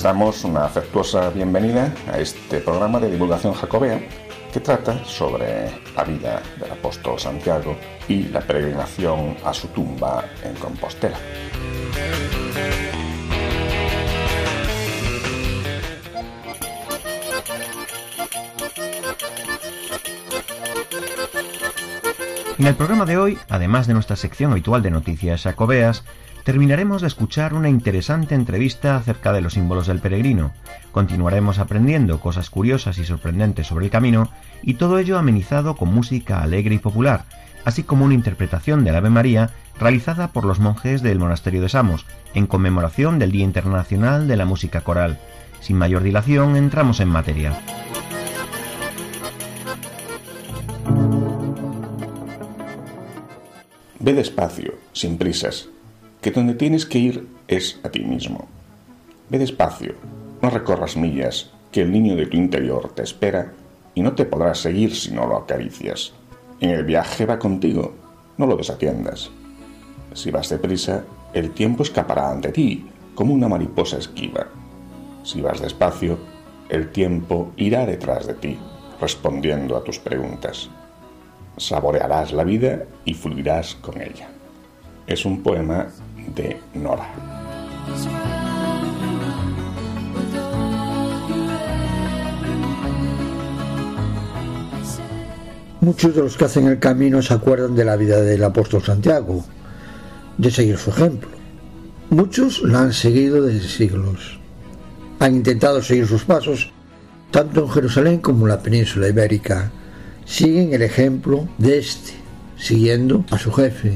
Les damos una afectuosa bienvenida a este programa de divulgación jacobea que trata sobre la vida del apóstol Santiago y la peregrinación a su tumba en Compostela. En el programa de hoy, además de nuestra sección habitual de noticias jacobeas, terminaremos de escuchar una interesante entrevista acerca de los símbolos del peregrino. Continuaremos aprendiendo cosas curiosas y sorprendentes sobre el camino y todo ello amenizado con música alegre y popular, así como una interpretación del Ave María realizada por los monjes del monasterio de Samos en conmemoración del Día Internacional de la Música Coral. Sin mayor dilación, entramos en materia. Ve despacio, sin prisas, que donde tienes que ir es a ti mismo. Ve despacio, no recorras millas, que el niño de tu interior te espera y no te podrás seguir si no lo acaricias. En el viaje va contigo, no lo desatiendas. Si vas deprisa, el tiempo escapará ante ti como una mariposa esquiva. Si vas despacio, el tiempo irá detrás de ti, respondiendo a tus preguntas. Saborearás la vida y fluirás con ella. Es un poema de Nora. Muchos de los que hacen el camino se acuerdan de la vida del apóstol Santiago, de seguir su ejemplo. Muchos la han seguido desde siglos. Han intentado seguir sus pasos tanto en Jerusalén como en la península ibérica. Siguen el ejemplo de este, siguiendo a su jefe,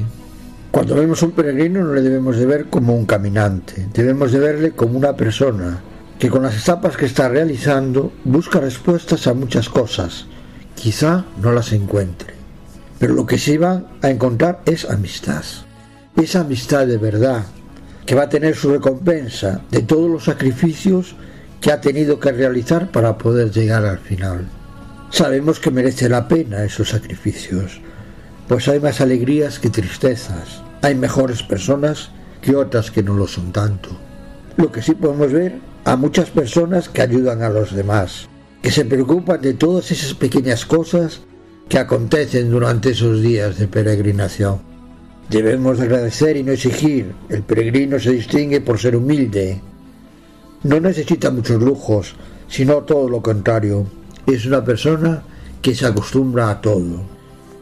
cuando vemos un peregrino no le debemos de ver como un caminante, debemos de verle como una persona que con las etapas que está realizando busca respuestas a muchas cosas. Quizá no las encuentre, pero lo que sí va a encontrar es amistad. Esa amistad de verdad, que va a tener su recompensa de todos los sacrificios que ha tenido que realizar para poder llegar al final. Sabemos que merece la pena esos sacrificios, pues hay más alegrías que tristezas, hay mejores personas que otras que no lo son tanto. Lo que sí podemos ver a muchas personas que ayudan a los demás, que se preocupan de todas esas pequeñas cosas que acontecen durante esos días de peregrinación. Debemos agradecer y no exigir. El peregrino se distingue por ser humilde. No necesita muchos lujos, sino todo lo contrario. Es una persona que se acostumbra a todo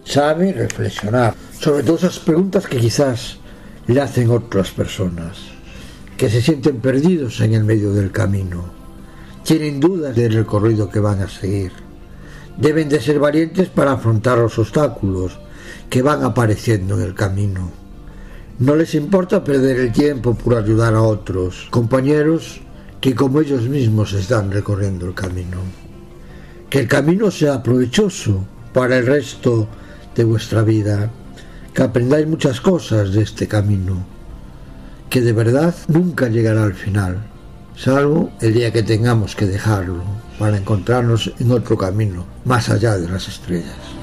sabe reflexionar sobre todas esas preguntas que quizás le hacen otras personas, que se sienten perdidos en el medio del camino, tienen dudas del recorrido que van a seguir. Deben de ser valientes para afrontar los obstáculos que van apareciendo en el camino. No les importa perder el tiempo por ayudar a otros, compañeros que como ellos mismos están recorriendo el camino. Que el camino sea provechoso para el resto de vuestra vida, que aprendáis muchas cosas de este camino, que de verdad nunca llegará al final, salvo el día que tengamos que dejarlo para encontrarnos en otro camino, más allá de las estrellas.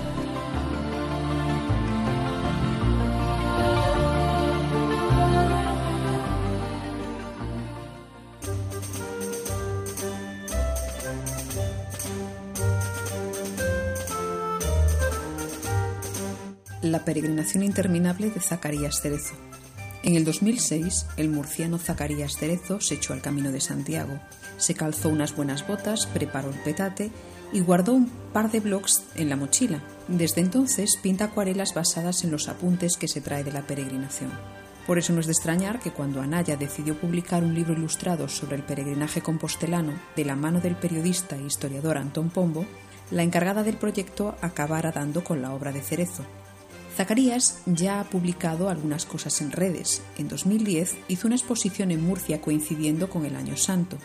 Peregrinación interminable de Zacarías Cerezo. En el 2006, el murciano Zacarías Cerezo se echó al camino de Santiago, se calzó unas buenas botas, preparó el petate y guardó un par de blogs en la mochila. Desde entonces pinta acuarelas basadas en los apuntes que se trae de la peregrinación. Por eso no es de extrañar que cuando Anaya decidió publicar un libro ilustrado sobre el peregrinaje compostelano de la mano del periodista e historiador Antón Pombo, la encargada del proyecto acabara dando con la obra de Cerezo, Zacarías ya ha publicado algunas cosas en redes. En 2010 hizo una exposición en Murcia coincidiendo con el Año Santo.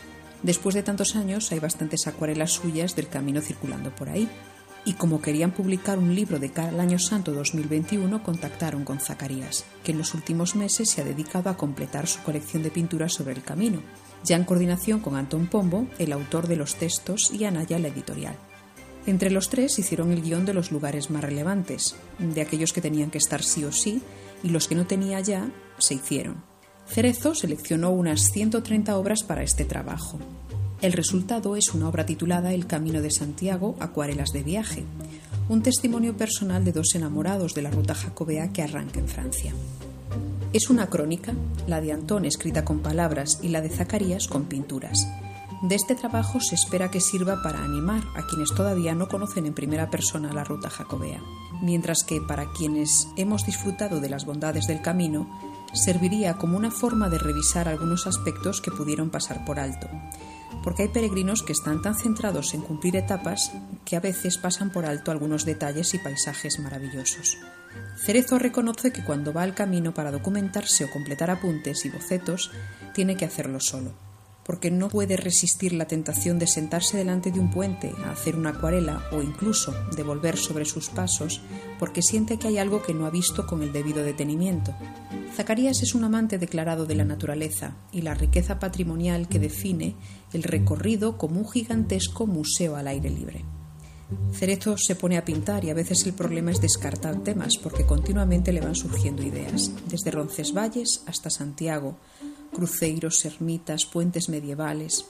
Después de tantos años hay bastantes acuarelas suyas del camino circulando por ahí. Y como querían publicar un libro de cara al Año Santo 2021, contactaron con Zacarías, que en los últimos meses se ha dedicado a completar su colección de pinturas sobre el camino, ya en coordinación con Antón Pombo, el autor de los textos, y Anaya, la editorial. Entre los tres hicieron el guion de los lugares más relevantes, de aquellos que tenían que estar sí o sí, y los que no tenía ya, se hicieron. Cerezo seleccionó unas 130 obras para este trabajo. El resultado es una obra titulada El Camino de Santiago, Acuarelas de Viaje, un testimonio personal de dos enamorados de la ruta jacobea que arranca en Francia. Es una crónica, la de Antón escrita con palabras y la de Zacarías con pinturas. De este trabajo se espera que sirva para animar a quienes todavía no conocen en primera persona la ruta jacobea, mientras que para quienes hemos disfrutado de las bondades del camino, serviría como una forma de revisar algunos aspectos que pudieron pasar por alto, porque hay peregrinos que están tan centrados en cumplir etapas que a veces pasan por alto algunos detalles y paisajes maravillosos. Cerezo reconoce que cuando va al camino para documentarse o completar apuntes y bocetos, tiene que hacerlo solo porque no puede resistir la tentación de sentarse delante de un puente a hacer una acuarela o incluso de volver sobre sus pasos porque siente que hay algo que no ha visto con el debido detenimiento. Zacarías es un amante declarado de la naturaleza y la riqueza patrimonial que define el recorrido como un gigantesco museo al aire libre. Cerezo se pone a pintar y a veces el problema es descartar temas porque continuamente le van surgiendo ideas, desde Roncesvalles hasta Santiago, cruceiros, ermitas, puentes medievales.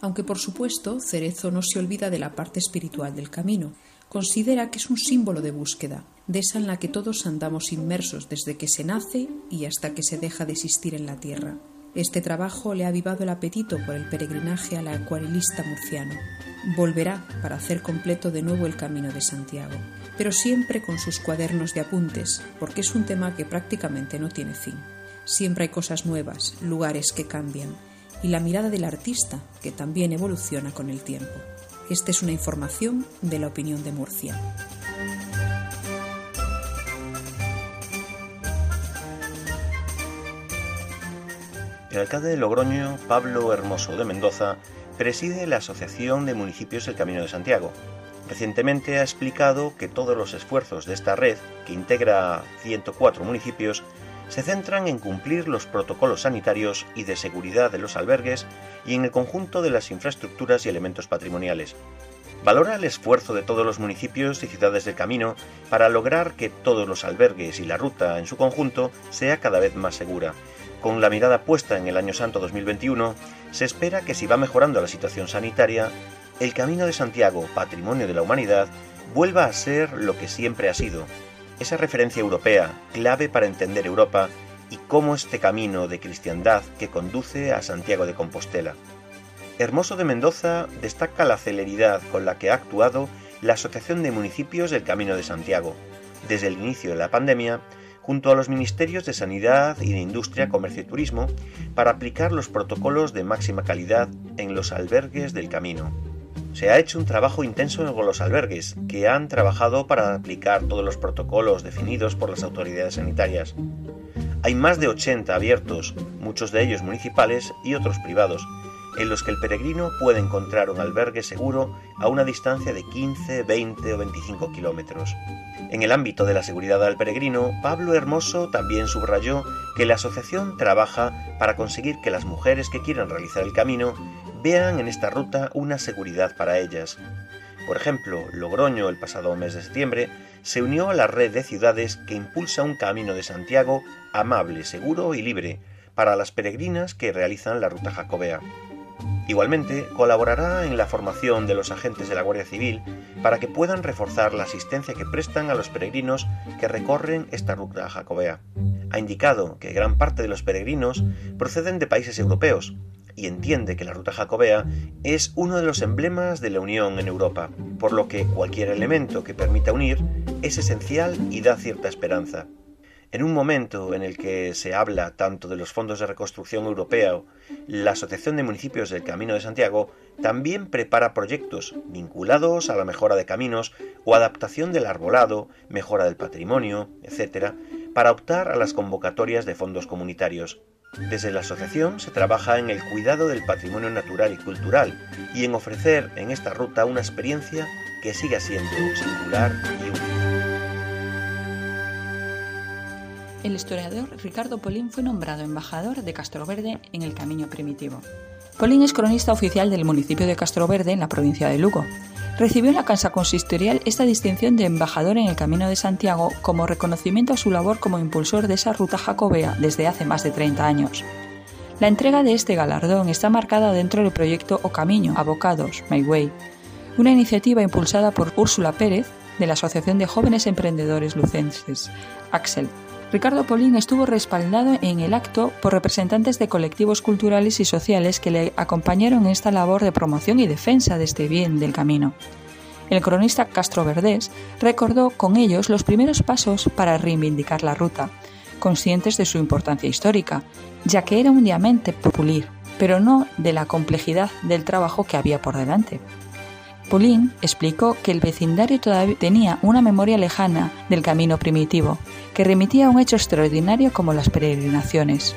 Aunque por supuesto Cerezo no se olvida de la parte espiritual del camino, considera que es un símbolo de búsqueda, de esa en la que todos andamos inmersos desde que se nace y hasta que se deja de existir en la tierra. Este trabajo le ha avivado el apetito por el peregrinaje al acuarelista murciano. Volverá para hacer completo de nuevo el camino de Santiago, pero siempre con sus cuadernos de apuntes, porque es un tema que prácticamente no tiene fin. Siempre hay cosas nuevas, lugares que cambian y la mirada del artista que también evoluciona con el tiempo. Esta es una información de la opinión de Murcia. El alcalde de Logroño, Pablo Hermoso de Mendoza, preside la Asociación de Municipios El Camino de Santiago. Recientemente ha explicado que todos los esfuerzos de esta red, que integra 104 municipios, se centran en cumplir los protocolos sanitarios y de seguridad de los albergues y en el conjunto de las infraestructuras y elementos patrimoniales. Valora el esfuerzo de todos los municipios y ciudades del camino para lograr que todos los albergues y la ruta en su conjunto sea cada vez más segura. Con la mirada puesta en el Año Santo 2021, se espera que si va mejorando la situación sanitaria, el Camino de Santiago, patrimonio de la humanidad, vuelva a ser lo que siempre ha sido, esa referencia europea clave para entender Europa y cómo este camino de cristiandad que conduce a Santiago de Compostela. Hermoso de Mendoza destaca la celeridad con la que ha actuado la Asociación de Municipios del Camino de Santiago, desde el inicio de la pandemia, junto a los Ministerios de Sanidad y de Industria, Comercio y Turismo, para aplicar los protocolos de máxima calidad en los albergues del camino se ha hecho un trabajo intenso con los albergues, que han trabajado para aplicar todos los protocolos definidos por las autoridades sanitarias. Hay más de 80 abiertos, muchos de ellos municipales y otros privados, en los que el peregrino puede encontrar un albergue seguro a una distancia de 15, 20 o 25 kilómetros. En el ámbito de la seguridad al peregrino, Pablo Hermoso también subrayó que la asociación trabaja para conseguir que las mujeres que quieran realizar el camino vean en esta ruta una seguridad para ellas. Por ejemplo, Logroño el pasado mes de septiembre se unió a la red de ciudades que impulsa un camino de Santiago amable, seguro y libre para las peregrinas que realizan la ruta jacobea. Igualmente, colaborará en la formación de los agentes de la Guardia Civil para que puedan reforzar la asistencia que prestan a los peregrinos que recorren esta ruta jacobea. Ha indicado que gran parte de los peregrinos proceden de países europeos y entiende que la ruta jacobea es uno de los emblemas de la unión en Europa, por lo que cualquier elemento que permita unir es esencial y da cierta esperanza. En un momento en el que se habla tanto de los fondos de reconstrucción europeo, la Asociación de Municipios del Camino de Santiago también prepara proyectos vinculados a la mejora de caminos o adaptación del arbolado, mejora del patrimonio, etc., para optar a las convocatorias de fondos comunitarios. Desde la asociación se trabaja en el cuidado del patrimonio natural y cultural y en ofrecer en esta ruta una experiencia que siga siendo singular y única. El historiador Ricardo Polín fue nombrado embajador de Castroverde en el Camino Primitivo. Polín es cronista oficial del municipio de Castroverde en la provincia de Lugo. Recibió en la Casa Consistorial esta distinción de embajador en el Camino de Santiago como reconocimiento a su labor como impulsor de esa ruta jacobea desde hace más de 30 años. La entrega de este galardón está marcada dentro del proyecto O Camino, Abocados, My Way, una iniciativa impulsada por Úrsula Pérez de la Asociación de Jóvenes Emprendedores Lucenses, Axel, Ricardo Polín estuvo respaldado en el acto por representantes de colectivos culturales y sociales que le acompañaron en esta labor de promoción y defensa de este bien del camino. El cronista Castro Verdés recordó con ellos los primeros pasos para reivindicar la ruta, conscientes de su importancia histórica, ya que era un diamante por pulir, pero no de la complejidad del trabajo que había por delante. Polín explicó que el vecindario todavía tenía una memoria lejana del camino primitivo, que remitía a un hecho extraordinario como las peregrinaciones.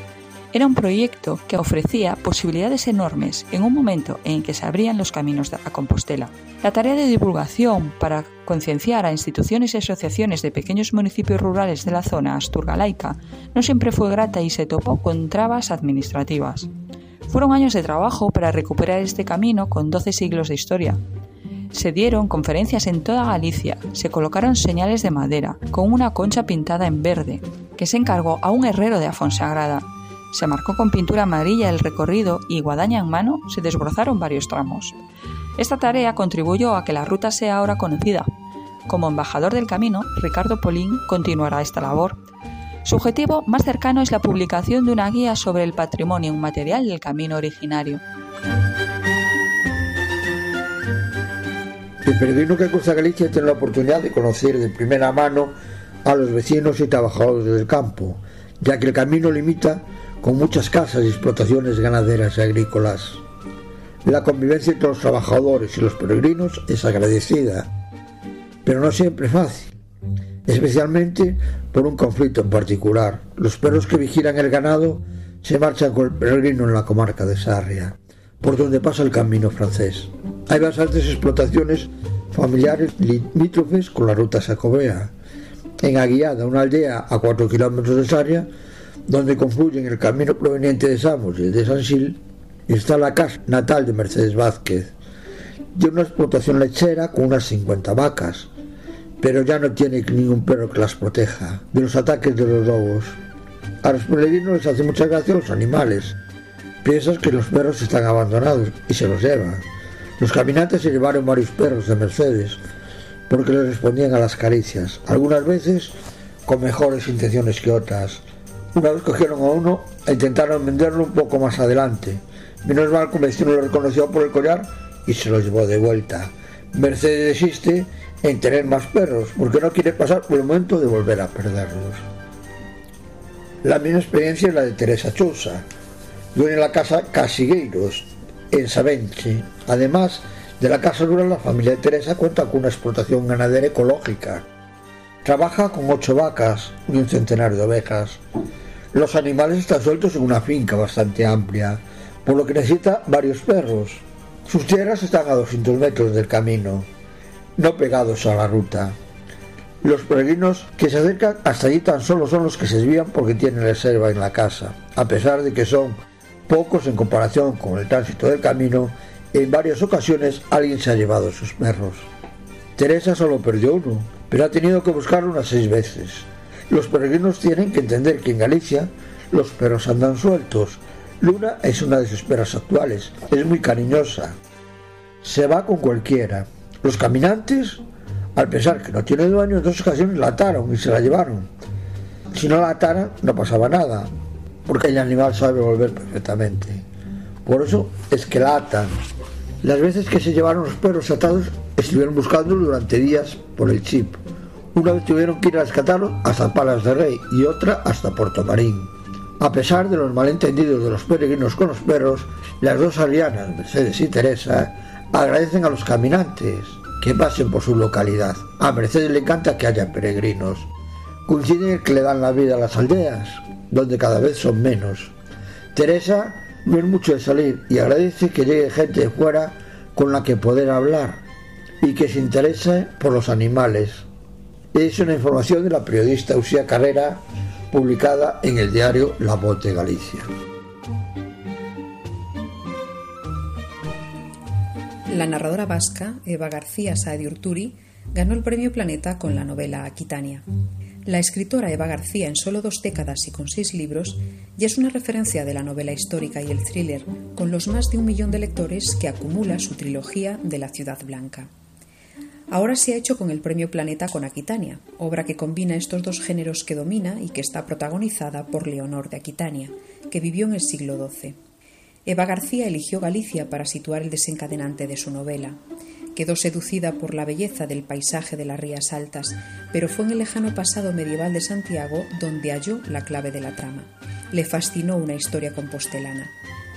Era un proyecto que ofrecía posibilidades enormes en un momento en que se abrían los caminos a Compostela. La tarea de divulgación para concienciar a instituciones y asociaciones de pequeños municipios rurales de la zona asturgalaica no siempre fue grata y se topó con trabas administrativas. Fueron años de trabajo para recuperar este camino con 12 siglos de historia, se dieron conferencias en toda Galicia, se colocaron señales de madera, con una concha pintada en verde, que se encargó a un herrero de Afonsagrada. Se marcó con pintura amarilla el recorrido y guadaña en mano se desbrozaron varios tramos. Esta tarea contribuyó a que la ruta sea ahora conocida. Como embajador del camino, Ricardo Polín continuará esta labor. Su objetivo más cercano es la publicación de una guía sobre el patrimonio inmaterial del camino originario. El peregrino que cruza Galicia tiene la oportunidad de conocer de primera mano a los vecinos y trabajadores del campo, ya que el camino limita con muchas casas y explotaciones ganaderas y agrícolas. La convivencia entre los trabajadores y los peregrinos es agradecida, pero no siempre fácil, especialmente por un conflicto en particular. Los perros que vigilan el ganado se marchan con el peregrino en la comarca de Sarria, por donde pasa el camino francés. Hay bastantes explotaciones familiares limítrofes con la ruta Sacobea. En Aguiada, una aldea a 4 kilómetros de Sarria, donde confluyen el camino proveniente de Samos y el de San Sil, está la casa natal de Mercedes Vázquez, de una explotación lechera con unas 50 vacas, pero ya no tiene ningún perro que las proteja de los ataques de los lobos. A los peregrinos les hace mucha gracia los animales. Piensas que los perros están abandonados y se los llevan. Los caminantes se llevaron varios perros de Mercedes porque les respondían a las caricias, algunas veces con mejores intenciones que otras. Una vez cogieron a uno e intentaron venderlo un poco más adelante. Menos mal que un vecino lo reconoció por el collar y se lo llevó de vuelta. Mercedes existe en tener más perros porque no quiere pasar por el momento de volver a perderlos. La misma experiencia es la de Teresa Chousa, dueña de la casa Casigueiros, en Sabenche. Además de la casa rural, la familia Teresa cuenta con una explotación ganadera ecológica. Trabaja con ocho vacas y un centenar de ovejas. Los animales están sueltos en una finca bastante amplia, por lo que necesita varios perros. Sus tierras están a 200 metros del camino, no pegados a la ruta. Los peregrinos que se acercan hasta allí tan solo son los que se desvían porque tienen reserva en la casa, a pesar de que son pocos en comparación con el tránsito del camino, en varias ocasiones alguien se ha llevado sus perros. Teresa solo perdió uno, pero ha tenido que buscarlo unas seis veces. Los peregrinos tienen que entender que en Galicia los perros andan sueltos. Luna es una de sus perras actuales, es muy cariñosa. Se va con cualquiera. Los caminantes, al pensar que no tiene dueño, en dos ocasiones la ataron y se la llevaron. Si no la ataran, no pasaba nada, porque el animal sabe volver perfectamente. Por eso es que la atan. Las veces que se llevaron los perros atados estuvieron buscándolo durante días por el chip. Una vez tuvieron que ir a rescatarlo hasta Palas de Rey y otra hasta Puerto Marín. A pesar de los malentendidos de los peregrinos con los perros, las dos alianas, Mercedes y Teresa, agradecen a los caminantes que pasen por su localidad. A Mercedes le encanta que haya peregrinos. Coinciden que le dan la vida a las aldeas, donde cada vez son menos. Teresa no es mucho de salir y agradece que llegue gente de fuera con la que poder hablar y que se interese por los animales. Es una información de la periodista Usía Carrera publicada en el diario La Voz de Galicia. La narradora vasca Eva García Saedi Urturi ganó el premio Planeta con la novela Aquitania. La escritora Eva García, en solo dos décadas y con seis libros, ya es una referencia de la novela histórica y el thriller, con los más de un millón de lectores que acumula su trilogía de la Ciudad Blanca. Ahora se ha hecho con el Premio Planeta con Aquitania, obra que combina estos dos géneros que domina y que está protagonizada por Leonor de Aquitania, que vivió en el siglo XII. Eva García eligió Galicia para situar el desencadenante de su novela. Quedó seducida por la belleza del paisaje de las Rías Altas, pero fue en el lejano pasado medieval de Santiago donde halló la clave de la trama. Le fascinó una historia compostelana.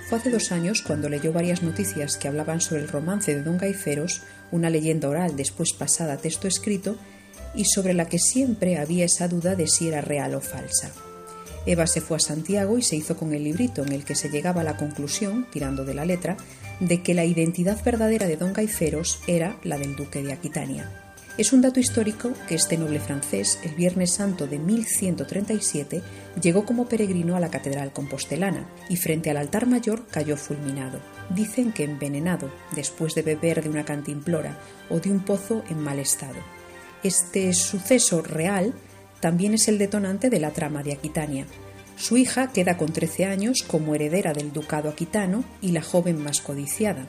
Fue hace dos años cuando leyó varias noticias que hablaban sobre el romance de Don Gaiferos, una leyenda oral después pasada a texto escrito, y sobre la que siempre había esa duda de si era real o falsa. Eva se fue a Santiago y se hizo con el librito en el que se llegaba a la conclusión, tirando de la letra, de que la identidad verdadera de Don Gaiferos era la del duque de Aquitania. Es un dato histórico que este noble francés, el Viernes Santo de 1137, llegó como peregrino a la Catedral Compostelana y frente al altar mayor cayó fulminado. Dicen que envenenado, después de beber de una cantimplora o de un pozo en mal estado. Este suceso real también es el detonante de la trama de Aquitania. Su hija queda con 13 años como heredera del ducado aquitano y la joven más codiciada.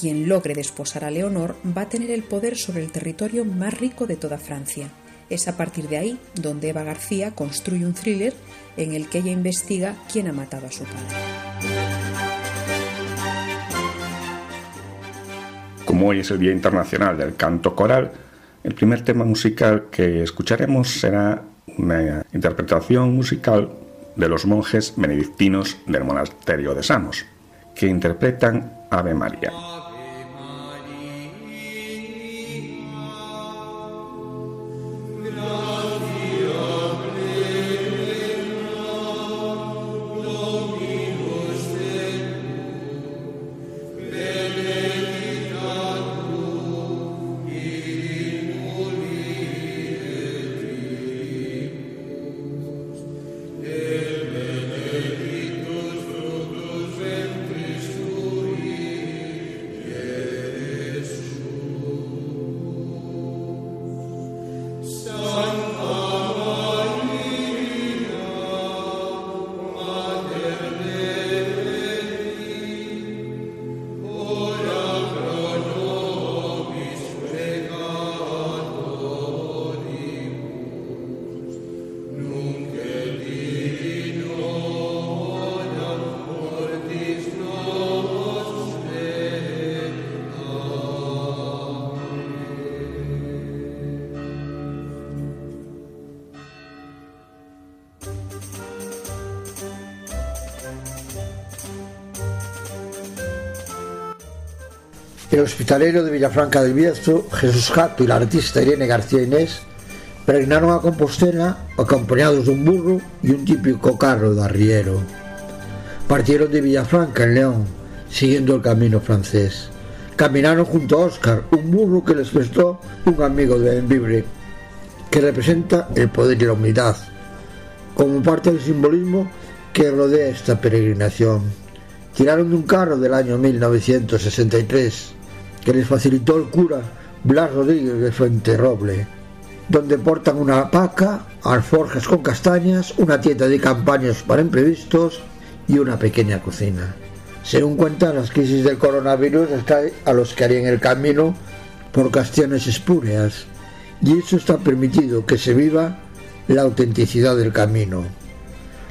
Quien logre desposar a Leonor va a tener el poder sobre el territorio más rico de toda Francia. Es a partir de ahí donde Eva García construye un thriller en el que ella investiga quién ha matado a su padre. Como hoy es el Día Internacional del Canto Coral, el primer tema musical que escucharemos será una interpretación musical de los monjes benedictinos del monasterio de Samos, que interpretan Ave María. El hospitalero de Villafranca del Bierzo, Jesús Jato y la artista Irene García Inés peregrinaron a Compostela acompañados de un burro y un típico carro de arriero. Partieron de Villafranca en León, siguiendo el camino francés. Caminaron junto a Oscar, un burro que les prestó un amigo de Envibre, que representa el poder y la humildad, como parte del simbolismo que rodea esta peregrinación. Tiraron de un carro del año 1963 que les facilitó el cura Blas Rodríguez de Fuenterroble, donde portan una paca, alforjas con castañas, una tienda de campañas para imprevistos y una pequeña cocina. Según cuentan, las crisis del coronavirus están a los que harían el camino por cuestiones espúreas, y eso está permitido que se viva la autenticidad del camino.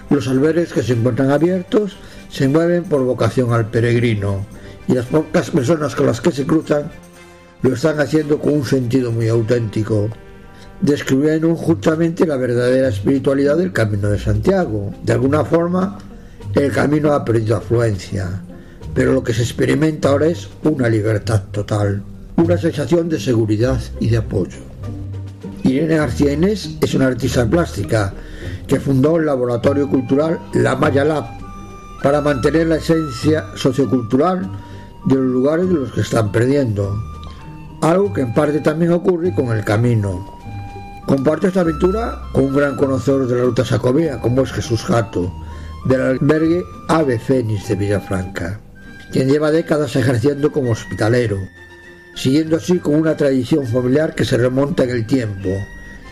Los albergues que se encuentran abiertos se mueven por vocación al peregrino, y las pocas personas con las que se cruzan lo están haciendo con un sentido muy auténtico. describieron juntamente la verdadera espiritualidad del Camino de Santiago. De alguna forma, el camino ha perdido afluencia, pero lo que se experimenta ahora es una libertad total, una sensación de seguridad y de apoyo. Irene García Inés es una artista plástica que fundó el laboratorio cultural La Maya Lab para mantener la esencia sociocultural de los lugares de los que están perdiendo, algo que en parte también ocurre con el camino. Comparte esta aventura con un gran conocedor de la ruta sacobea como es Jesús Jato, del albergue Ave Fénix de Villafranca, quien lleva décadas ejerciendo como hospitalero, siguiendo así con una tradición familiar que se remonta en el tiempo.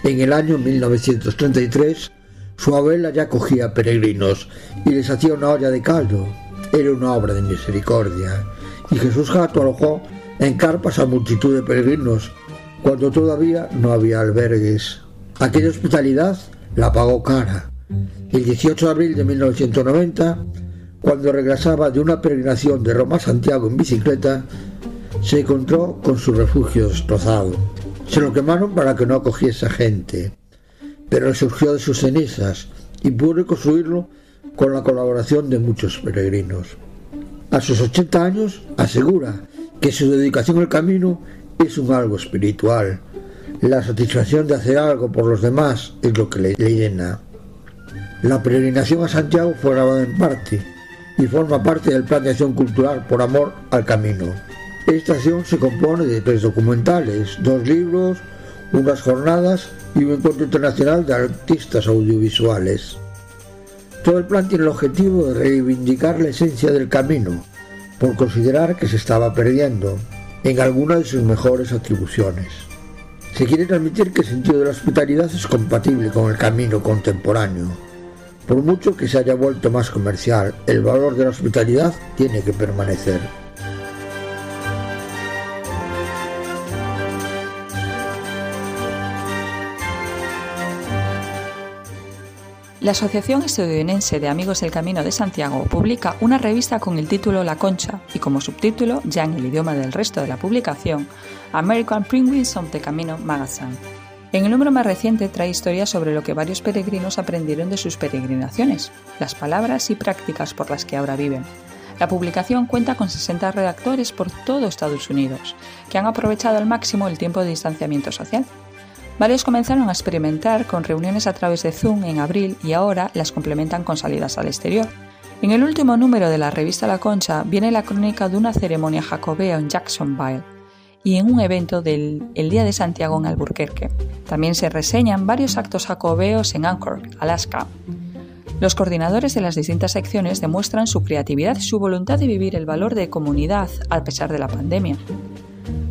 En el año 1933, su abuela ya cogía peregrinos y les hacía una olla de caldo. Era una obra de misericordia. Y Jesús Jato alojó en carpas a multitud de peregrinos cuando todavía no había albergues. Aquella hospitalidad la pagó cara. El 18 de abril de 1990, cuando regresaba de una peregrinación de Roma a Santiago en bicicleta, se encontró con su refugio destrozado. Se lo quemaron para que no acogiese gente, pero surgió de sus cenizas y pudo reconstruirlo con la colaboración de muchos peregrinos. A sus 80 años asegura que su dedicación al camino es un algo espiritual. La satisfacción de hacer algo por los demás es lo que le, llena. La peregrinación a Santiago fue grabada en parte y forma parte del plan de acción cultural por amor al camino. Esta acción se compone de tres documentales, dos libros, unas jornadas y un encuentro internacional de artistas audiovisuales. Todo el plan tiene el objetivo de reivindicar la esencia del camino, por considerar que se estaba perdiendo en alguna de sus mejores atribuciones. Se quiere transmitir que el sentido de la hospitalidad es compatible con el camino contemporáneo. Por mucho que se haya vuelto más comercial, el valor de la hospitalidad tiene que permanecer. La Asociación Estadounidense de Amigos del Camino de Santiago publica una revista con el título La Concha y como subtítulo, ya en el idioma del resto de la publicación, American Penguins of the Camino Magazine. En el número más reciente trae historias sobre lo que varios peregrinos aprendieron de sus peregrinaciones, las palabras y prácticas por las que ahora viven. La publicación cuenta con 60 redactores por todo Estados Unidos, que han aprovechado al máximo el tiempo de distanciamiento social Varios comenzaron a experimentar con reuniones a través de Zoom en abril y ahora las complementan con salidas al exterior. En el último número de la revista La Concha viene la crónica de una ceremonia jacobea en Jacksonville y en un evento del el Día de Santiago en Albuquerque. También se reseñan varios actos jacobeos en Anchor, Alaska. Los coordinadores de las distintas secciones demuestran su creatividad y su voluntad de vivir el valor de comunidad a pesar de la pandemia.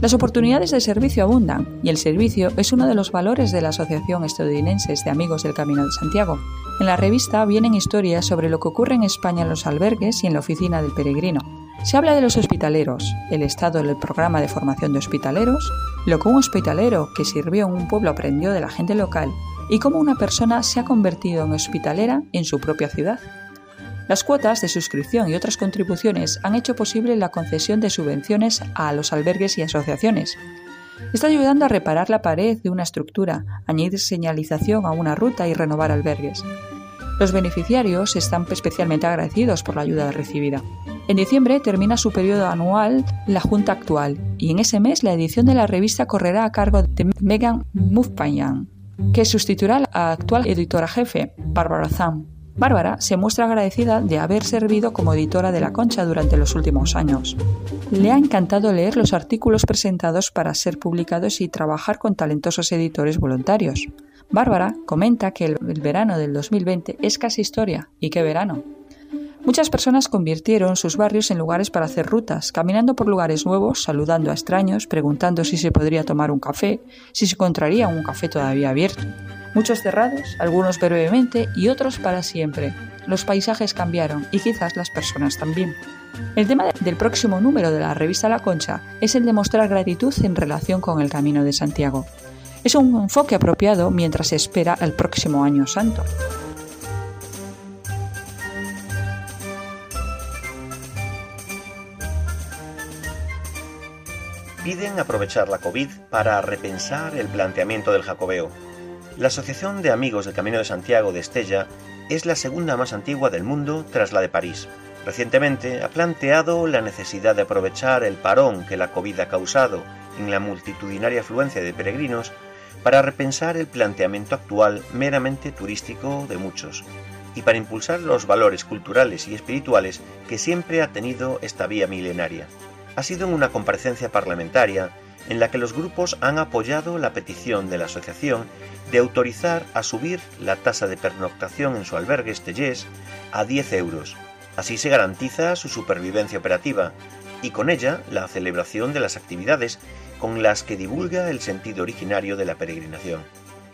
Las oportunidades de servicio abundan y el servicio es uno de los valores de la Asociación Estadounidense de Amigos del Camino de Santiago. En la revista vienen historias sobre lo que ocurre en España en los albergues y en la oficina del peregrino. Se habla de los hospitaleros, el estado del programa de formación de hospitaleros, lo que un hospitalero que sirvió en un pueblo aprendió de la gente local y cómo una persona se ha convertido en hospitalera en su propia ciudad. Las cuotas de suscripción y otras contribuciones han hecho posible la concesión de subvenciones a los albergues y asociaciones. Está ayudando a reparar la pared de una estructura, añadir señalización a una ruta y renovar albergues. Los beneficiarios están especialmente agradecidos por la ayuda recibida. En diciembre termina su periodo anual la Junta actual y en ese mes la edición de la revista correrá a cargo de Megan Mufpayan, que sustituirá a la actual editora jefe, Barbara Thumb. Bárbara se muestra agradecida de haber servido como editora de La Concha durante los últimos años. Le ha encantado leer los artículos presentados para ser publicados y trabajar con talentosos editores voluntarios. Bárbara comenta que el, verano del 2020 es casi historia. ¿Y qué verano? Muchas personas convirtieron sus barrios en lugares para hacer rutas, caminando por lugares nuevos, saludando a extraños, preguntando si se podría tomar un café, si se encontraría un café todavía abierto muchos cerrados, algunos brevemente y otros para siempre. Los paisajes cambiaron y quizás las personas también. El tema del próximo número de la revista La Concha es el de mostrar gratitud en relación con el Camino de Santiago. Es un enfoque apropiado mientras se espera el próximo año santo. Piden aprovechar la COVID para repensar el planteamiento del jacobeo. La Asociación de Amigos del Camino de Santiago de Estella es la segunda más antigua del mundo tras la de París. Recientemente ha planteado la necesidad de aprovechar el parón que la COVID ha causado en la multitudinaria afluencia de peregrinos para repensar el planteamiento actual meramente turístico de muchos y para impulsar los valores culturales y espirituales que siempre ha tenido esta vía milenaria. Ha sido en una comparecencia parlamentaria en la que los grupos han apoyado la petición de la asociación de autorizar a subir la tasa de pernoctación en su albergue Estellés a 10 euros. Así se garantiza su supervivencia operativa y con ella la celebración de las actividades con las que divulga el sentido originario de la peregrinación.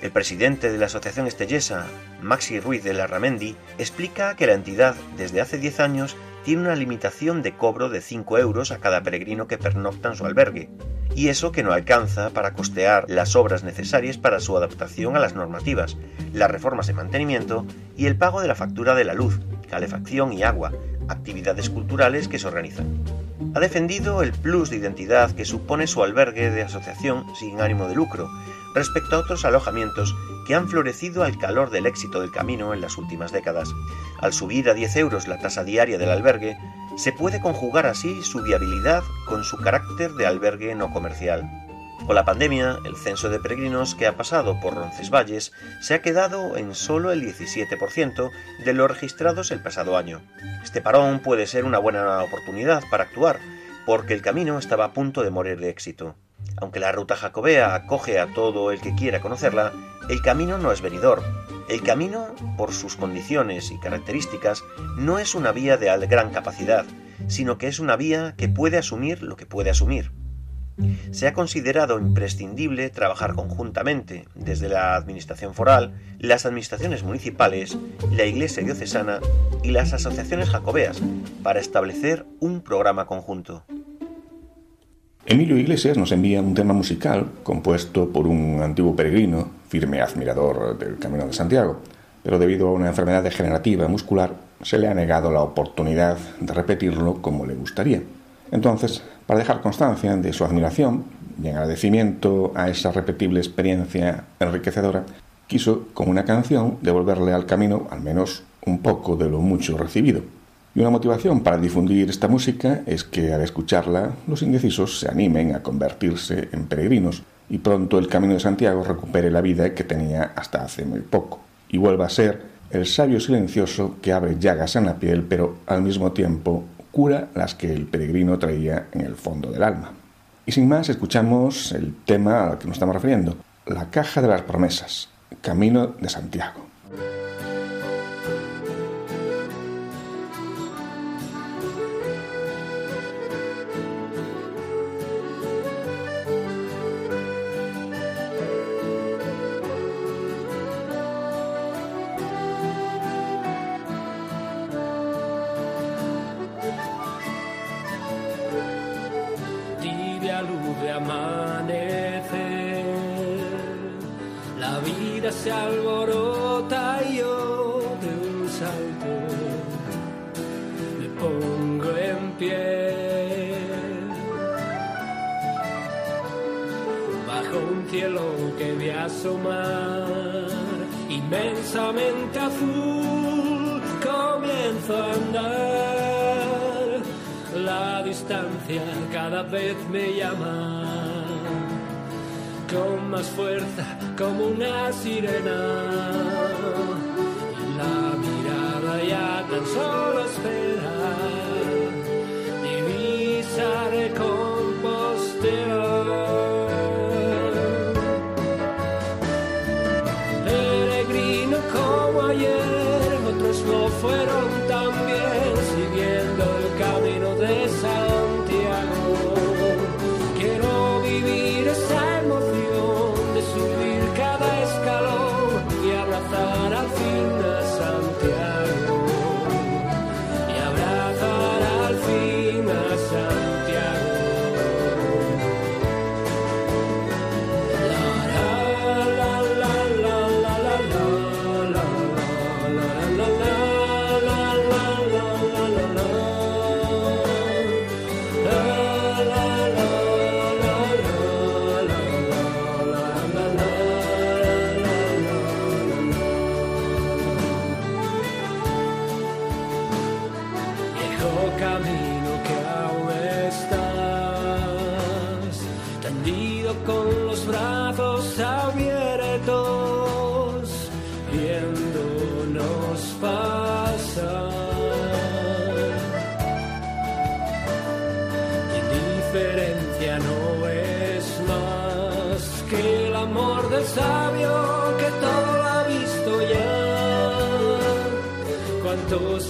El presidente de la Asociación Estellesa, Maxi Ruiz de Larramendi, explica que la entidad desde hace 10 años tiene una limitación de cobro de 5 euros a cada peregrino que pernocta en su albergue, y eso que no alcanza para costear las obras necesarias para su adaptación a las normativas, las reformas de mantenimiento y el pago de la factura de la luz, calefacción y agua, actividades culturales que se organizan. Ha defendido el plus de identidad que supone su albergue de asociación sin ánimo de lucro, respecto a otros alojamientos que han florecido al calor del éxito del camino en las últimas décadas. Al subir a 10 euros la tasa diaria del albergue, se puede conjugar así su viabilidad con su carácter de albergue no comercial. Con la pandemia, el censo de peregrinos que ha pasado por Roncesvalles se ha quedado en solo el 17% de los registrados el pasado año. Este parón puede ser una buena oportunidad para actuar, porque el camino estaba a punto de morir de éxito. Aunque la ruta jacobea acoge a todo el que quiera conocerla, el camino no es venidor. El camino, por sus condiciones y características, no es una vía de gran capacidad, sino que es una vía que puede asumir lo que puede asumir. Se ha considerado imprescindible trabajar conjuntamente desde la Administración Foral, las administraciones municipales, la Iglesia diocesana y las asociaciones jacobeas para establecer un programa conjunto. Emilio Iglesias nos envía un tema musical compuesto por un antiguo peregrino, firme admirador del Camino de Santiago, pero debido a una enfermedad degenerativa muscular se le ha negado la oportunidad de repetirlo como le gustaría. Entonces, para dejar constancia de su admiración y en agradecimiento a esa repetible experiencia enriquecedora, quiso con una canción devolverle al camino al menos un poco de lo mucho recibido. Y una motivación para difundir esta música es que al escucharla los indecisos se animen a convertirse en peregrinos y pronto el Camino de Santiago recupere la vida que tenía hasta hace muy poco y vuelva a ser el sabio silencioso que abre llagas en la piel pero al mismo tiempo cura las que el peregrino traía en el fondo del alma. Y sin más escuchamos el tema al que nos estamos refiriendo, la caja de las promesas, Camino de Santiago. como una sirena. La mirada ya tan solo espera divisar el compostero. Peregrino como ayer, otros no fueron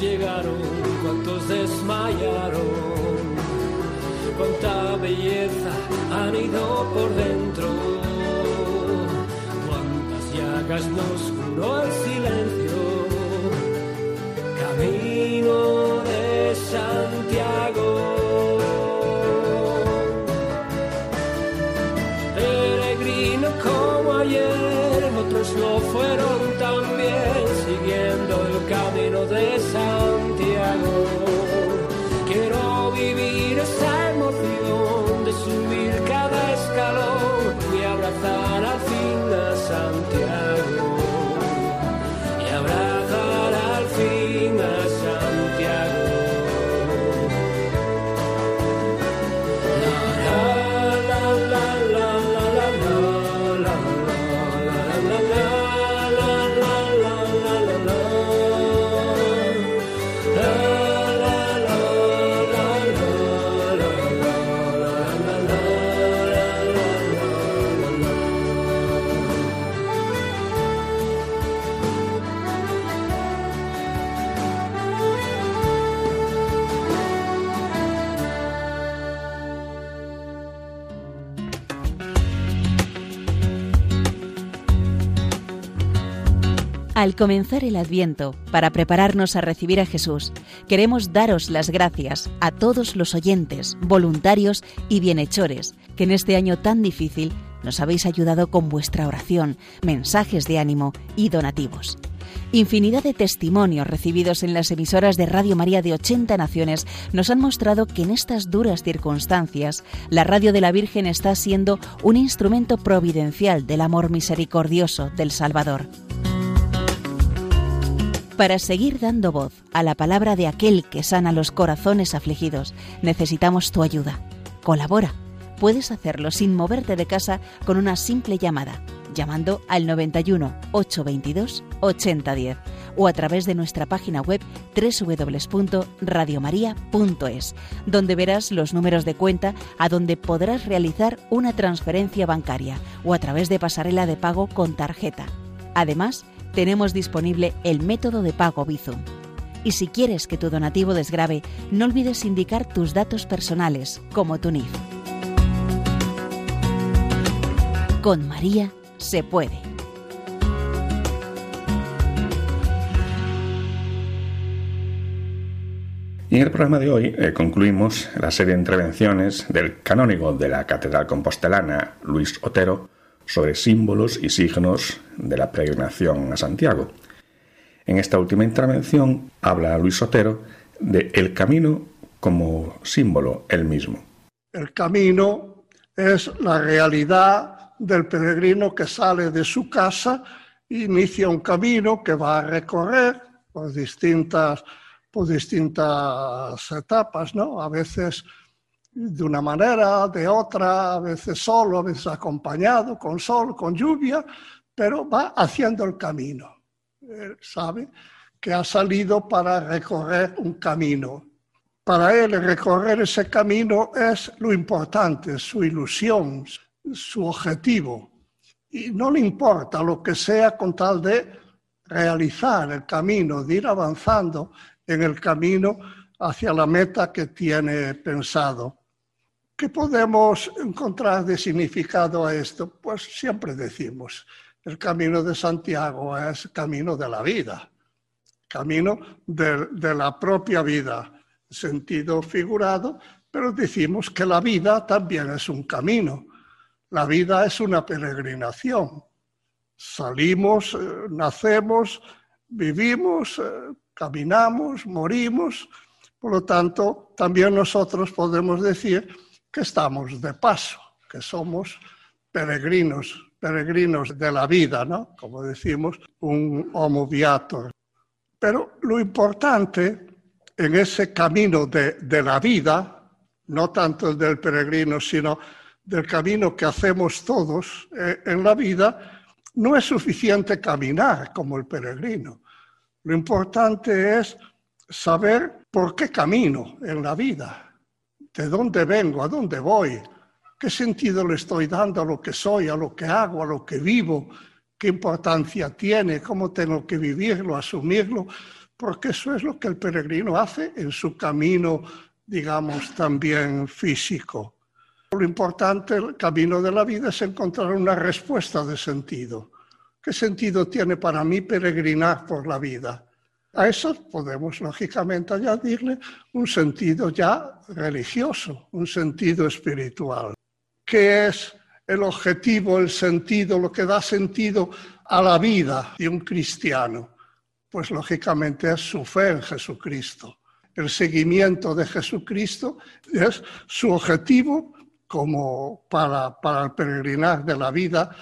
llegaron? ¿Cuántos desmayaron? cuánta belleza han ido por dentro, cuántas llagas nos curó el silencio, camino de Santiago. Peregrino como ayer, otros lo fueron el camino de Santiago. Al comenzar el Adviento, para prepararnos a recibir a Jesús, queremos daros las gracias a todos los oyentes, voluntarios y bienhechores que en este año tan difícil nos habéis ayudado con vuestra oración, mensajes de ánimo y donativos. Infinidad de testimonios recibidos en las emisoras de Radio María de 80 naciones nos han mostrado que en estas duras circunstancias la Radio de la Virgen está siendo un instrumento providencial del amor misericordioso del Salvador. Para seguir dando voz a la palabra de aquel que sana los corazones afligidos, necesitamos tu ayuda. Colabora. Puedes hacerlo sin moverte de casa con una simple llamada, llamando al 91 822 8010 o a través de nuestra página web www.radiomaria.es, donde verás los números de cuenta a donde podrás realizar una transferencia bancaria o a través de pasarela de pago con tarjeta. Además, tenemos disponible el método de pago Bizum. Y si quieres que tu donativo desgrabe, no olvides indicar tus datos personales, como tu NIF. Con María se puede. Y en el programa de hoy eh, concluimos la serie de intervenciones del canónigo de la Catedral Compostelana, Luis Otero, sobre símbolos y signos de la peregrinación a Santiago. En esta última intervención habla Luis Sotero de el camino como símbolo él mismo. El camino es la realidad del peregrino que sale de su casa e inicia un camino que va a recorrer por distintas, por distintas etapas, ¿no? A veces de una manera, de otra, a veces solo, a veces acompañado, con sol, con lluvia, pero va haciendo el camino. sabe que ha salido para recorrer un camino. Para él recorrer ese camino es lo importante, su ilusión, su objetivo. Y no le importa lo que sea con tal de realizar el camino, de ir avanzando en el camino hacia la meta que tiene pensado. ¿Qué podemos encontrar de significado a esto? Pues siempre decimos, el camino de Santiago es camino de la vida, camino de, la propia vida, sentido figurado, pero decimos que la vida también es un camino. La vida es una peregrinación. Salimos, eh, nacemos, vivimos, eh, caminamos, morimos. Por lo tanto, también nosotros podemos decir que estamos de paso, que somos peregrinos, peregrinos de la vida, ¿no? Como decimos, un homo viator. Pero lo importante en ese camino de, de la vida, no tanto el del peregrino, sino del camino que hacemos todos eh, en la vida, No es suficiente caminar como el peregrino. Lo importante es saber por qué camino en la vida, de dónde vengo, a dónde voy, qué sentido le estoy dando a lo que soy, a lo que hago, a lo que vivo, qué importancia tiene, cómo tengo que vivirlo, asumirlo, porque eso es lo que el peregrino hace en su camino, digamos, también físico. Lo importante, el camino de la vida es encontrar una respuesta de sentido. ¿Qué sentido tiene para mí peregrinar por la vida? A eso podemos, lógicamente, añadirle un sentido ya religioso, un sentido espiritual. ¿Qué es el objetivo, el sentido, lo que da sentido a la vida de un cristiano? Pues lógicamente es su fe en Jesucristo. El seguimiento de Jesucristo es su objetivo como para, para el peregrinar de la vida,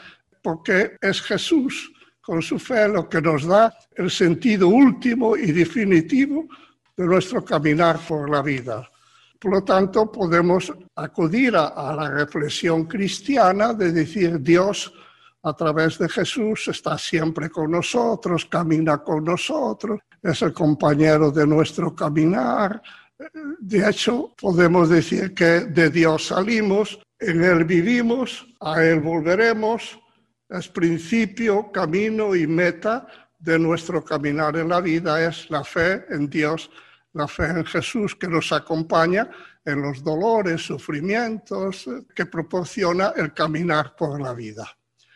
porque es Jesús con su fe lo que nos da el sentido último y definitivo de nuestro caminar por la vida. Por lo tanto, podemos acudir a, la reflexión cristiana de decir Dios a través de Jesús está siempre con nosotros, camina con nosotros, es el compañero de nuestro caminar, de hecho, podemos decir que de Dios salimos, en Él vivimos, a Él volveremos, es principio, camino y meta de nuestro caminar en la vida, es la fe en Dios, la fe en Jesús que nos acompaña en los dolores, sufrimientos que proporciona el caminar por la vida.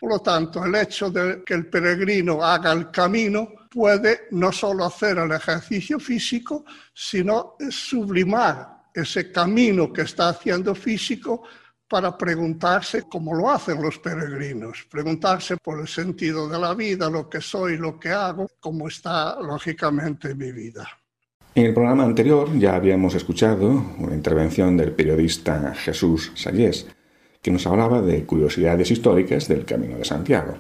Por lo tanto, el hecho de que el peregrino haga el camino puede no solo hacer el ejercicio físico, sino sublimar ese camino que está haciendo físico para preguntarse, como lo hacen los peregrinos, preguntarse por el sentido de la vida, lo que soy, lo que hago, cómo está lógicamente mi vida. En el programa anterior ya habíamos escuchado una intervención del periodista Jesús Sayés, que nos hablaba de curiosidades históricas del Camino de Santiago.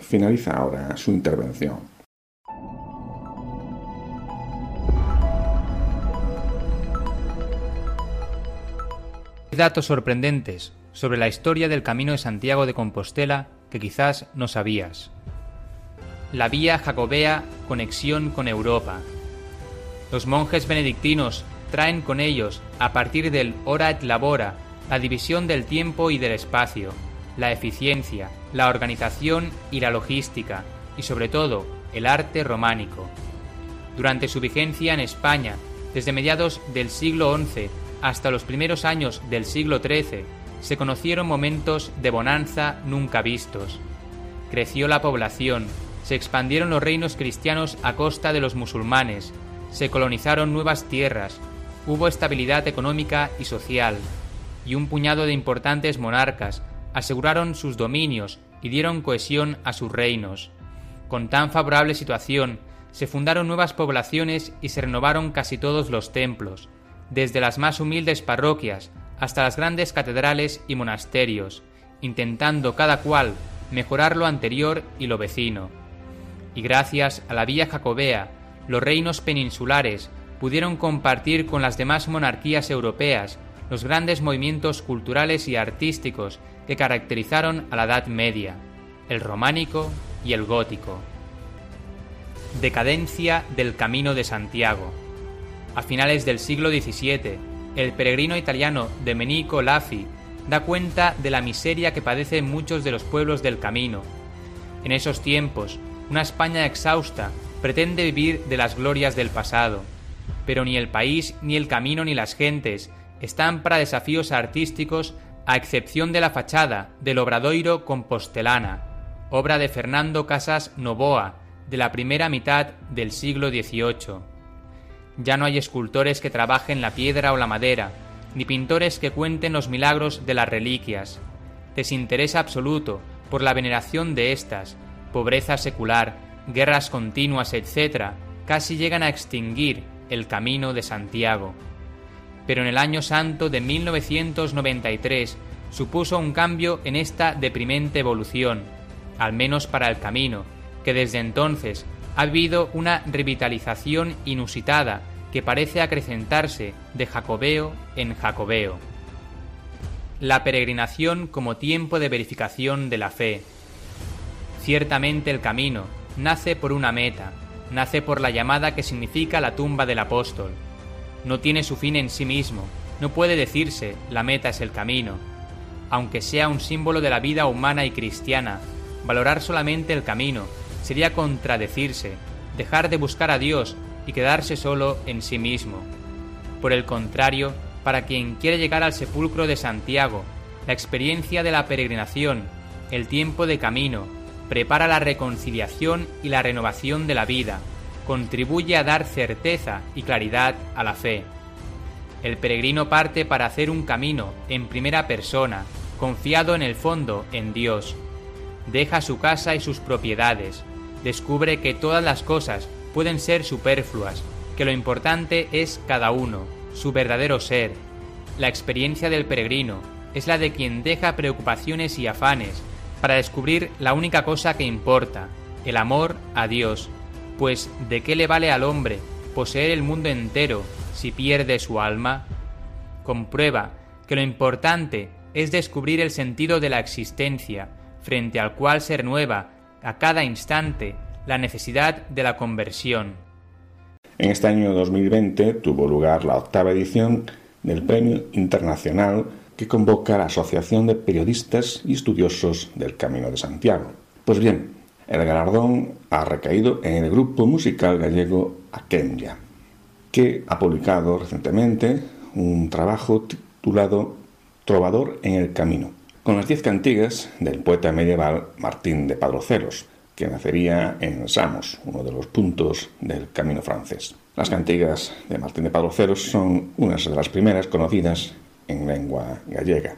Finaliza ahora su intervención. Datos sorprendentes sobre la historia del Camino de Santiago de Compostela que quizás no sabías. La vía jacobea conexión con Europa. Los monjes benedictinos traen con ellos, a partir del hora et labora, la división del tiempo y del espacio, la eficiencia, la organización y la logística, y sobre todo el arte románico. Durante su vigencia en España, desde mediados del siglo XI hasta los primeros años del siglo XIII, se conocieron momentos de bonanza nunca vistos. Creció la población, se expandieron los reinos cristianos a costa de los musulmanes, se colonizaron nuevas tierras, hubo estabilidad económica y social, y un puñado de importantes monarcas aseguraron sus dominios y dieron cohesión a sus reinos. Con tan favorable situación, se fundaron nuevas poblaciones y se renovaron casi todos los templos, desde las más humildes parroquias hasta las grandes catedrales y monasterios, intentando cada cual mejorar lo anterior y lo vecino. Y gracias a la vía jacobea, los reinos peninsulares pudieron compartir con las demás monarquías europeas los grandes movimientos culturales y artísticos que caracterizaron a la Edad Media, el románico y el gótico. Decadencia del Camino de Santiago. A finales del siglo XVII, el peregrino italiano Domenico Lafi da cuenta de la miseria que padecen muchos de los pueblos del camino. En esos tiempos, una España exhausta pretende vivir de las glorias del pasado, pero ni el país, ni el camino, ni las gentes están para desafíos artísticos a excepción de la fachada del Obradoiro Compostelana, obra de Fernando Casas Novoa, de la primera mitad del siglo XVIII. Ya no hay escultores que trabajen la piedra o la madera, ni pintores que cuenten los milagros de las reliquias. Desinterés absoluto por la veneración de estas, pobreza secular, guerras continuas, etc., casi llegan a extinguir el camino de Santiago pero en el año santo de 1993 supuso un cambio en esta deprimente evolución, al menos para el camino, que desde entonces ha habido una revitalización inusitada que parece acrecentarse de jacobeo en jacobeo. La peregrinación como tiempo de verificación de la fe. Ciertamente el camino nace por una meta, nace por la llamada que significa la tumba del apóstol. No tiene su fin en sí mismo, no puede decirse la meta es el camino. Aunque sea un símbolo de la vida humana y cristiana, valorar solamente el camino sería contradecirse, dejar de buscar a Dios y quedarse solo en sí mismo. Por el contrario, para quien quiere llegar al sepulcro de Santiago, la experiencia de la peregrinación, el tiempo de camino, prepara la reconciliación y la renovación de la vida, contribuye a dar certeza y claridad a la fe. El peregrino parte para hacer un camino en primera persona, confiado en el fondo en Dios. Deja su casa y sus propiedades, descubre que todas las cosas pueden ser superfluas, que lo importante es cada uno, su verdadero ser. La experiencia del peregrino es la de quien deja preocupaciones y afanes para descubrir la única cosa que importa, el amor a Dios, pues ¿de qué le vale al hombre poseer el mundo entero si pierde su alma? Comprueba que lo importante es descubrir el sentido de la existencia, frente al cual se renueva a cada instante la necesidad de la conversión. En este año 2020 tuvo lugar la octava edición del Premio Internacional que convoca la Asociación de Periodistas y Estudiosos del Camino de Santiago. Pues bien, el galardón ha recaído en el grupo musical gallego Akenya, que ha publicado recientemente un trabajo titulado Trovador en el Camino, con las diez cantigas del poeta medieval Martín de Padrocelos, que nacería en Samos, uno de los puntos del camino francés. Las cantigas de Martín de Padrocelos son unas de las primeras conocidas en lengua gallega.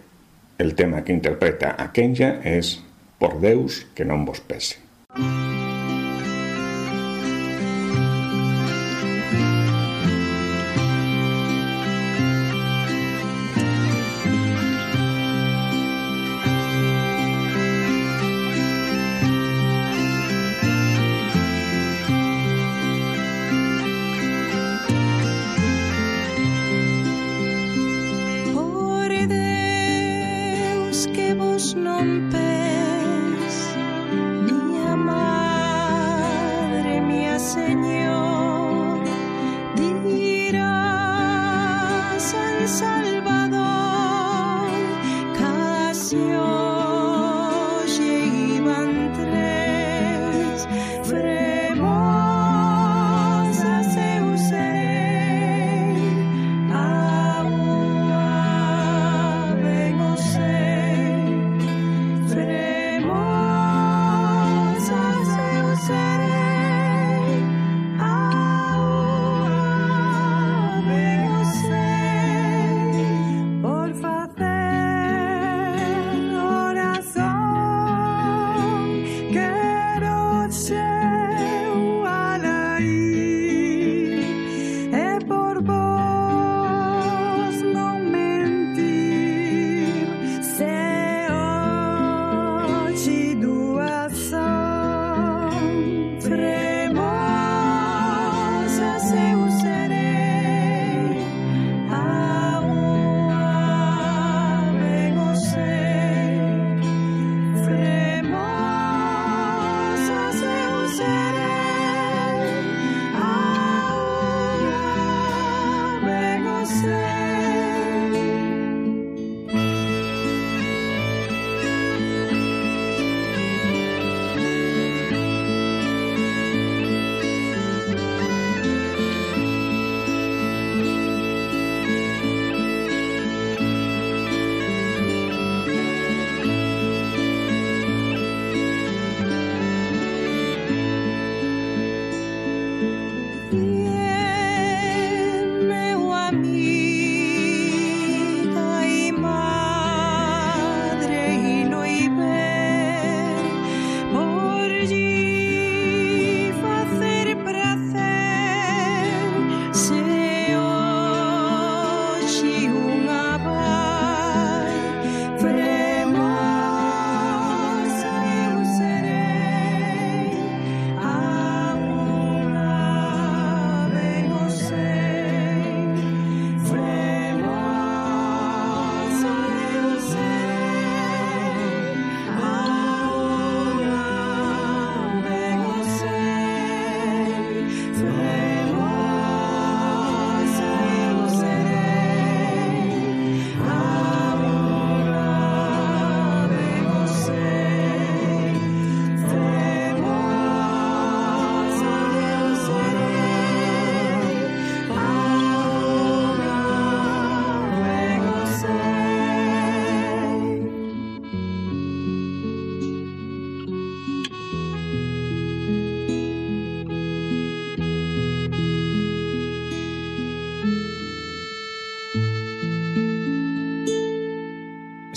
El tema que interpreta a Kenya es Por Deus que non vos pese.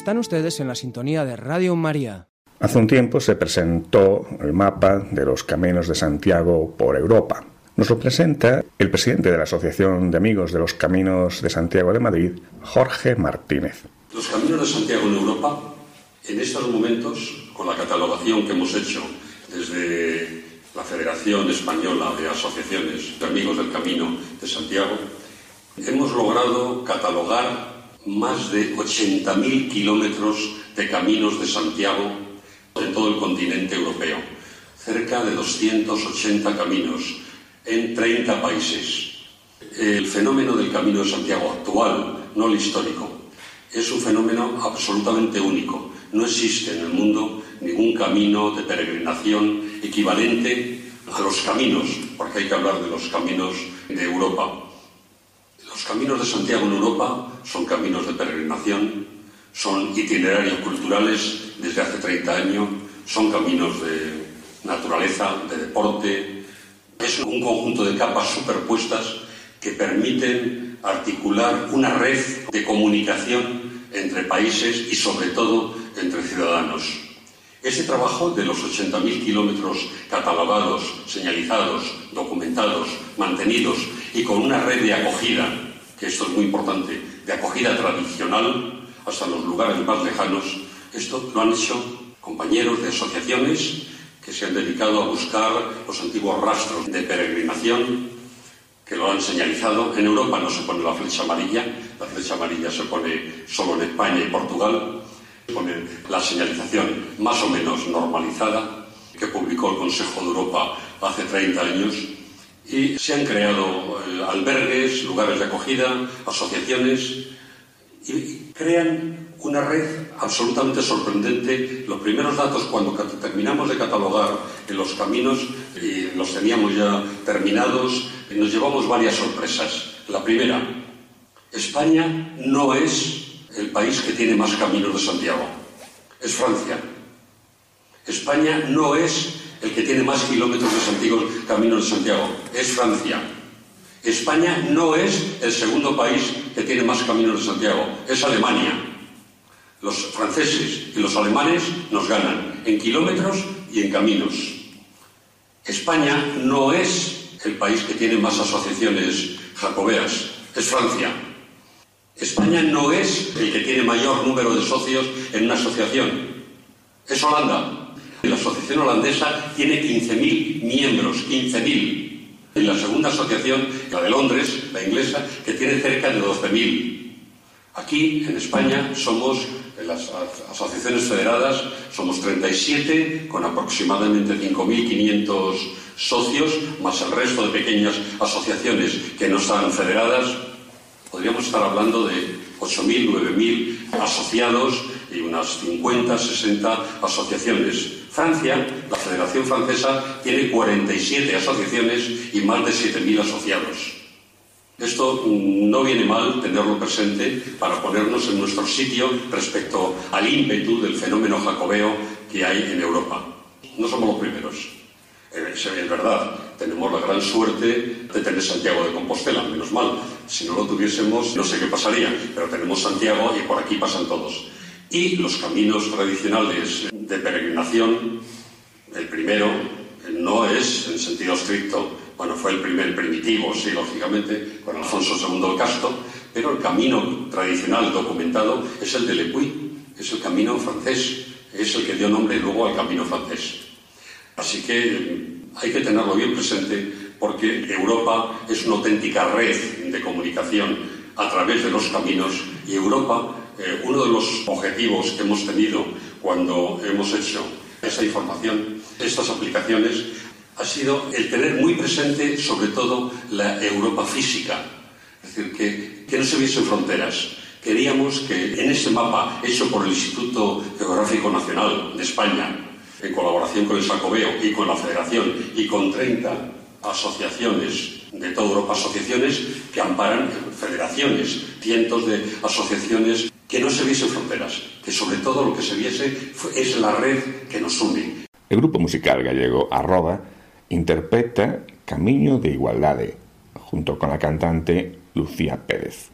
Están ustedes en la sintonía de Radio María. Hace un tiempo se presentó el mapa de los caminos de Santiago por Europa. Nos lo presenta el presidente de la Asociación de Amigos de los Caminos de Santiago de Madrid, Jorge Martínez. Los caminos de Santiago en Europa, en estos momentos, con la catalogación que hemos hecho desde la Federación Española de Asociaciones de Amigos del Camino de Santiago, hemos logrado catalogar más de 80.000 kilómetros de caminos de Santiago en todo el continente europeo, cerca de 280 caminos en 30 países. El fenómeno del Camino de Santiago actual, no el histórico, es un fenómeno absolutamente único. No existe en el mundo ningún camino de peregrinación equivalente a los caminos, porque hay que hablar de los caminos de Europa. Los caminos de Santiago en Europa son caminos de peregrinación, son itinerarios culturales desde hace 30 años, son caminos de naturaleza, de deporte, es un conjunto de capas superpuestas que permiten articular una red de comunicación entre países y sobre todo entre ciudadanos. Este trabajo de los 80.000 kilómetros catalogados, señalizados, documentados, mantenidos y con una red de acogida, que esto es muy importante, de acogida tradicional hasta los lugares más lejanos, esto lo han hecho compañeros de asociaciones que se han dedicado a buscar los antiguos rastros de peregrinación que lo han señalizado. En Europa no se pone la flecha amarilla, la flecha amarilla se pone solo en España y Portugal. Se pone la señalización más o menos normalizada que publicó el Consejo de Europa hace 30 años y se han creado eh, albergues, lugares de acogida, asociaciones y crean una red absolutamente sorprendente. Los primeros datos, cuando terminamos de catalogar en los caminos, y los teníamos ya terminados, nos llevamos varias sorpresas. La primera, España no es el país que tiene más caminos de Santiago, es Francia. España no es el que tiene más kilómetros de Santiago, caminos de Santiago, es Francia. España no es el segundo país que tiene más caminos de Santiago, es Alemania. Los franceses y los alemanes nos ganan en kilómetros y en caminos. España no es el país que tiene más asociaciones jacobeas, es Francia. España no es el que tiene mayor número de socios en una asociación, es Holanda. La asociación holandesa tiene 15.000 miembros, 15.000. Y la segunda asociación, la de Londres, la inglesa, que tiene cerca de 12.000. Aquí, en España, somos en las asociaciones federadas somos 37 con aproximadamente 5.500 socios, más el resto de pequeñas asociaciones que no están federadas. Podríamos estar hablando de 8.000, 9.000 asociados y unas 50, 60 asociaciones. Francia, la Federación Francesa, tiene 47 asociaciones y más de 7.000 asociados. Esto no viene mal tenerlo presente para ponernos en nuestro sitio respecto al ímpetu del fenómeno jacobeo que hay en Europa. No somos los primeros. Eh, es verdad, tenemos la gran suerte de tener Santiago de Compostela, menos mal. Si no lo tuviésemos, no sé qué pasaría, pero tenemos Santiago y por aquí pasan todos. Y los caminos tradicionales de peregrinación, el primero no es en sentido estricto bueno, fue el primer primitivo, sí, lógicamente, con Alfonso II el Casto, pero el camino tradicional documentado es el de Le Puy, es el camino francés, es el que dio nombre luego al camino francés. Así que hay que tenerlo bien presente porque Europa es una auténtica red de comunicación a través de los caminos y Europa, eh, uno de los objetivos que hemos tenido cuando hemos hecho esa información, estas aplicaciones, ha sido el tener muy presente sobre todo la Europa física, es decir, que, que no se viesen fronteras. Queríamos que en ese mapa hecho por el Instituto Geográfico Nacional de España, en colaboración con el Sacobeo y con la Federación y con 30 asociaciones de toda Europa, asociaciones que amparan federaciones, cientos de asociaciones, que no se viesen fronteras, que sobre todo lo que se viese es la red que nos une. El grupo musical gallego Arroba interpreta Camino de Igualdade, junto con la cantante Lucía Pérez.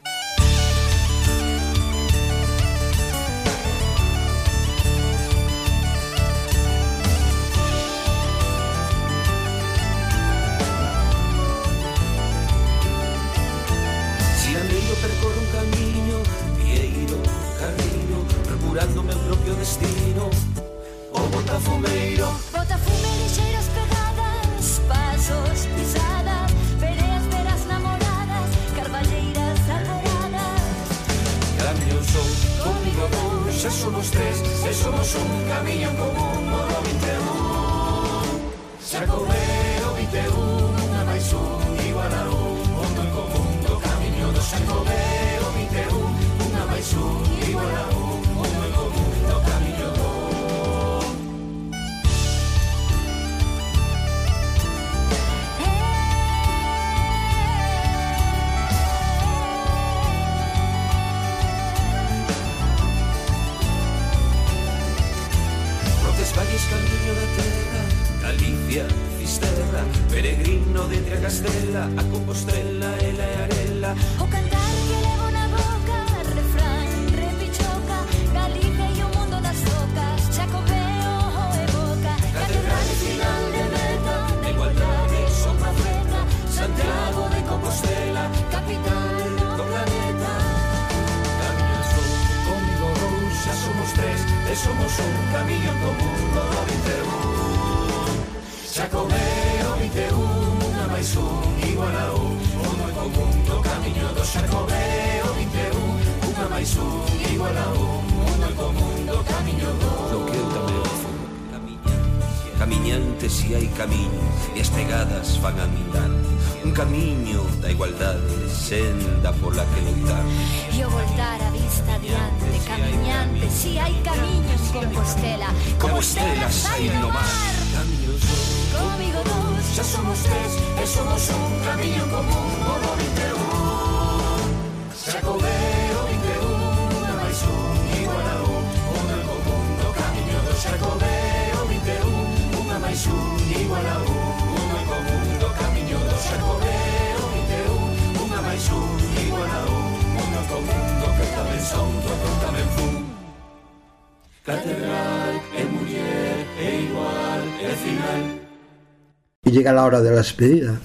Llega la hora de la despedida.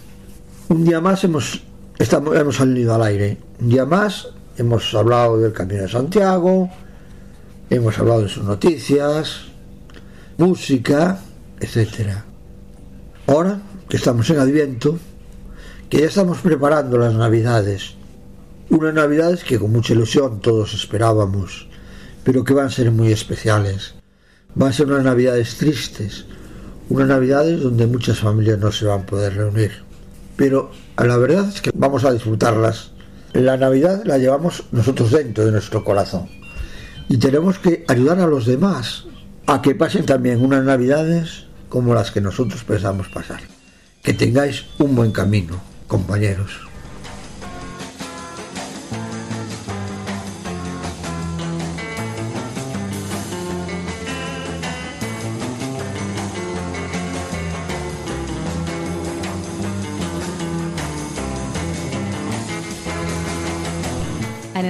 Un día más hemos, estamos, hemos salido al aire. Un día más hemos hablado del Camino de Santiago, hemos hablado de sus noticias, música, etcétera. Ahora que estamos en Adviento, que ya estamos preparando las Navidades, unas Navidades que con mucha ilusión todos esperábamos, pero que van a ser muy especiales. Van a ser unas Navidades tristes, unas Navidades donde muchas familias no se van a poder reunir. Pero la verdad es que vamos a disfrutarlas. La Navidad la llevamos nosotros dentro de nuestro corazón. Y tenemos que ayudar a los demás a que pasen también unas Navidades como las que nosotros pensamos pasar. Que tengáis un buen camino, compañeros.